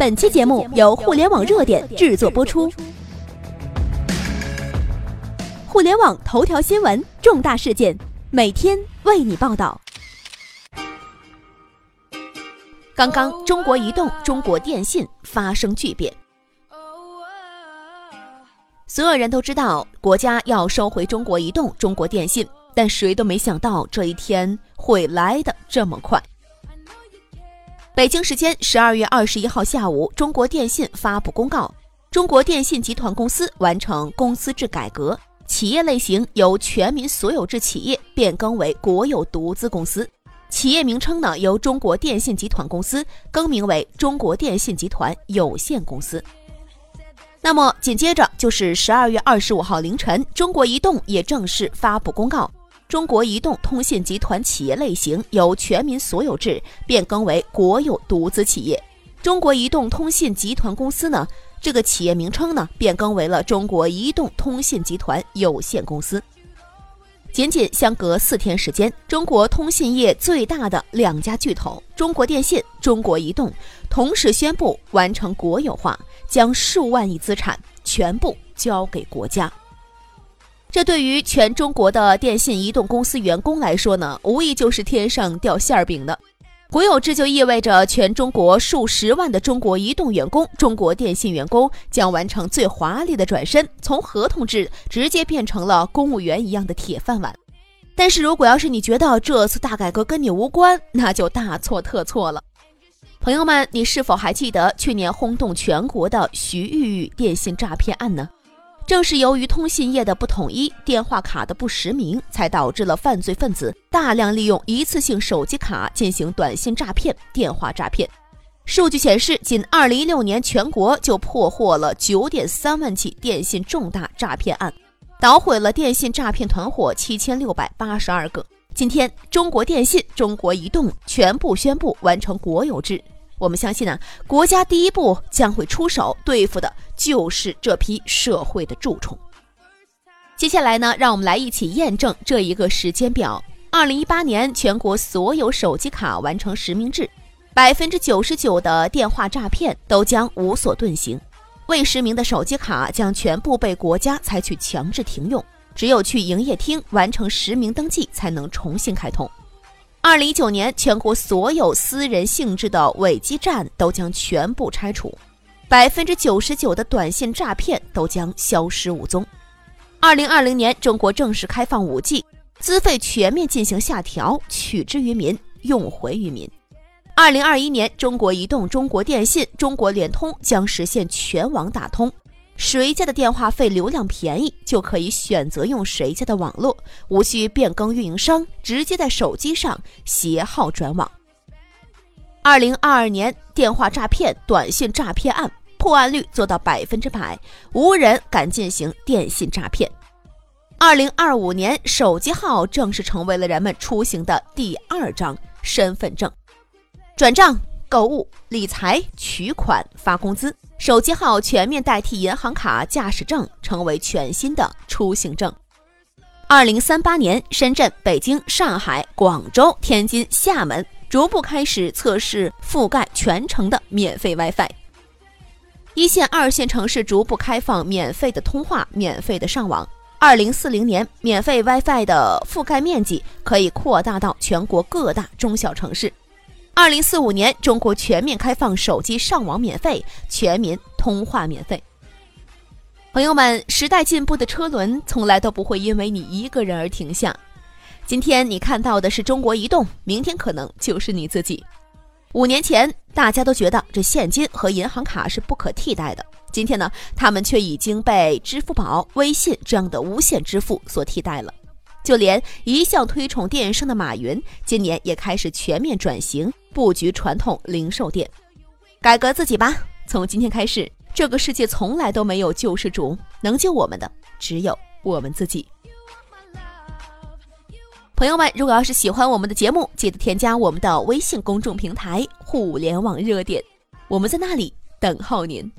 本期节目由互联网热点制作播出。互联网头条新闻，重大事件，每天为你报道。刚刚，中国移动、中国电信发生巨变。所有人都知道，国家要收回中国移动、中国电信，但谁都没想到这一天会来的这么快。北京时间十二月二十一号下午，中国电信发布公告，中国电信集团公司完成公司制改革，企业类型由全民所有制企业变更为国有独资公司，企业名称呢由中国电信集团公司更名为中国电信集团有限公司。那么紧接着就是十二月二十五号凌晨，中国移动也正式发布公告，中国移动通信集团企业类型由全民所有制变更为国有独资企业。中国移动通信集团公司呢，这个企业名称呢变更为了中国移动通信集团有限公司。仅仅相隔四天时间，中国通信业最大的两家巨头中国电信、中国移动同时宣布完成国有化，将数万亿资产全部交给国家。这对于全中国的电信、移动公司员工来说呢，无疑就是天上掉馅儿饼的。国有制就意味着全中国数十万的中国移动员工、中国电信员工将完成最华丽的转身，从合同制直接变成了公务员一样的铁饭碗。但是如果要是你觉得这次大改革跟你无关，那就大错特错了。朋友们，你是否还记得去年轰动全国的徐玉玉电信诈骗案呢？正是由于通信业的不统一、电话卡的不实名，才导致了犯罪分子大量利用一次性手机卡进行短信诈骗、电话诈骗。数据显示，仅2016年，全国就破获了9.3万起电信重大诈骗案，捣毁了电信诈骗团伙7682个。今天，中国电信、中国移动全部宣布完成国有制。我们相信呢，国家第一步将会出手对付的就是这批社会的蛀虫。接下来呢，让我们来一起验证这一个时间表：二零一八年，全国所有手机卡完成实名制，百分之九十九的电话诈骗都将无所遁形，未实名的手机卡将全部被国家采取强制停用，只有去营业厅完成实名登记才能重新开通。二零一九年，全国所有私人性质的伪基站都将全部拆除，百分之九十九的短信诈骗都将消失无踪。二零二零年，中国正式开放五 G，资费全面进行下调，取之于民，用回于民。二零二一年，中国移动、中国电信、中国联通将实现全网打通。谁家的电话费流量便宜，就可以选择用谁家的网络，无需变更运营商，直接在手机上携号转网。二零二二年，电话诈骗、短信诈骗案破案率做到百分之百，无人敢进行电信诈骗。二零二五年，手机号正式成为了人们出行的第二张身份证，转账。购物、理财、取款、发工资，手机号全面代替银行卡、驾驶证，成为全新的出行证。二零三八年，深圳、北京、上海、广州、天津、厦门逐步开始测试覆盖全城的免费 WiFi。一线、二线城市逐步开放免费的通话、免费的上网。二零四零年，免费 WiFi 的覆盖面积可以扩大到全国各大中小城市。二零四五年，中国全面开放手机上网免费，全民通话免费。朋友们，时代进步的车轮从来都不会因为你一个人而停下。今天你看到的是中国移动，明天可能就是你自己。五年前，大家都觉得这现金和银行卡是不可替代的，今天呢，他们却已经被支付宝、微信这样的无线支付所替代了。就连一向推崇电商的马云，今年也开始全面转型。布局传统零售店，改革自己吧。从今天开始，这个世界从来都没有救世主，能救我们的只有我们自己。朋友们，如果要是喜欢我们的节目，记得添加我们的微信公众平台“互联网热点”，我们在那里等候您。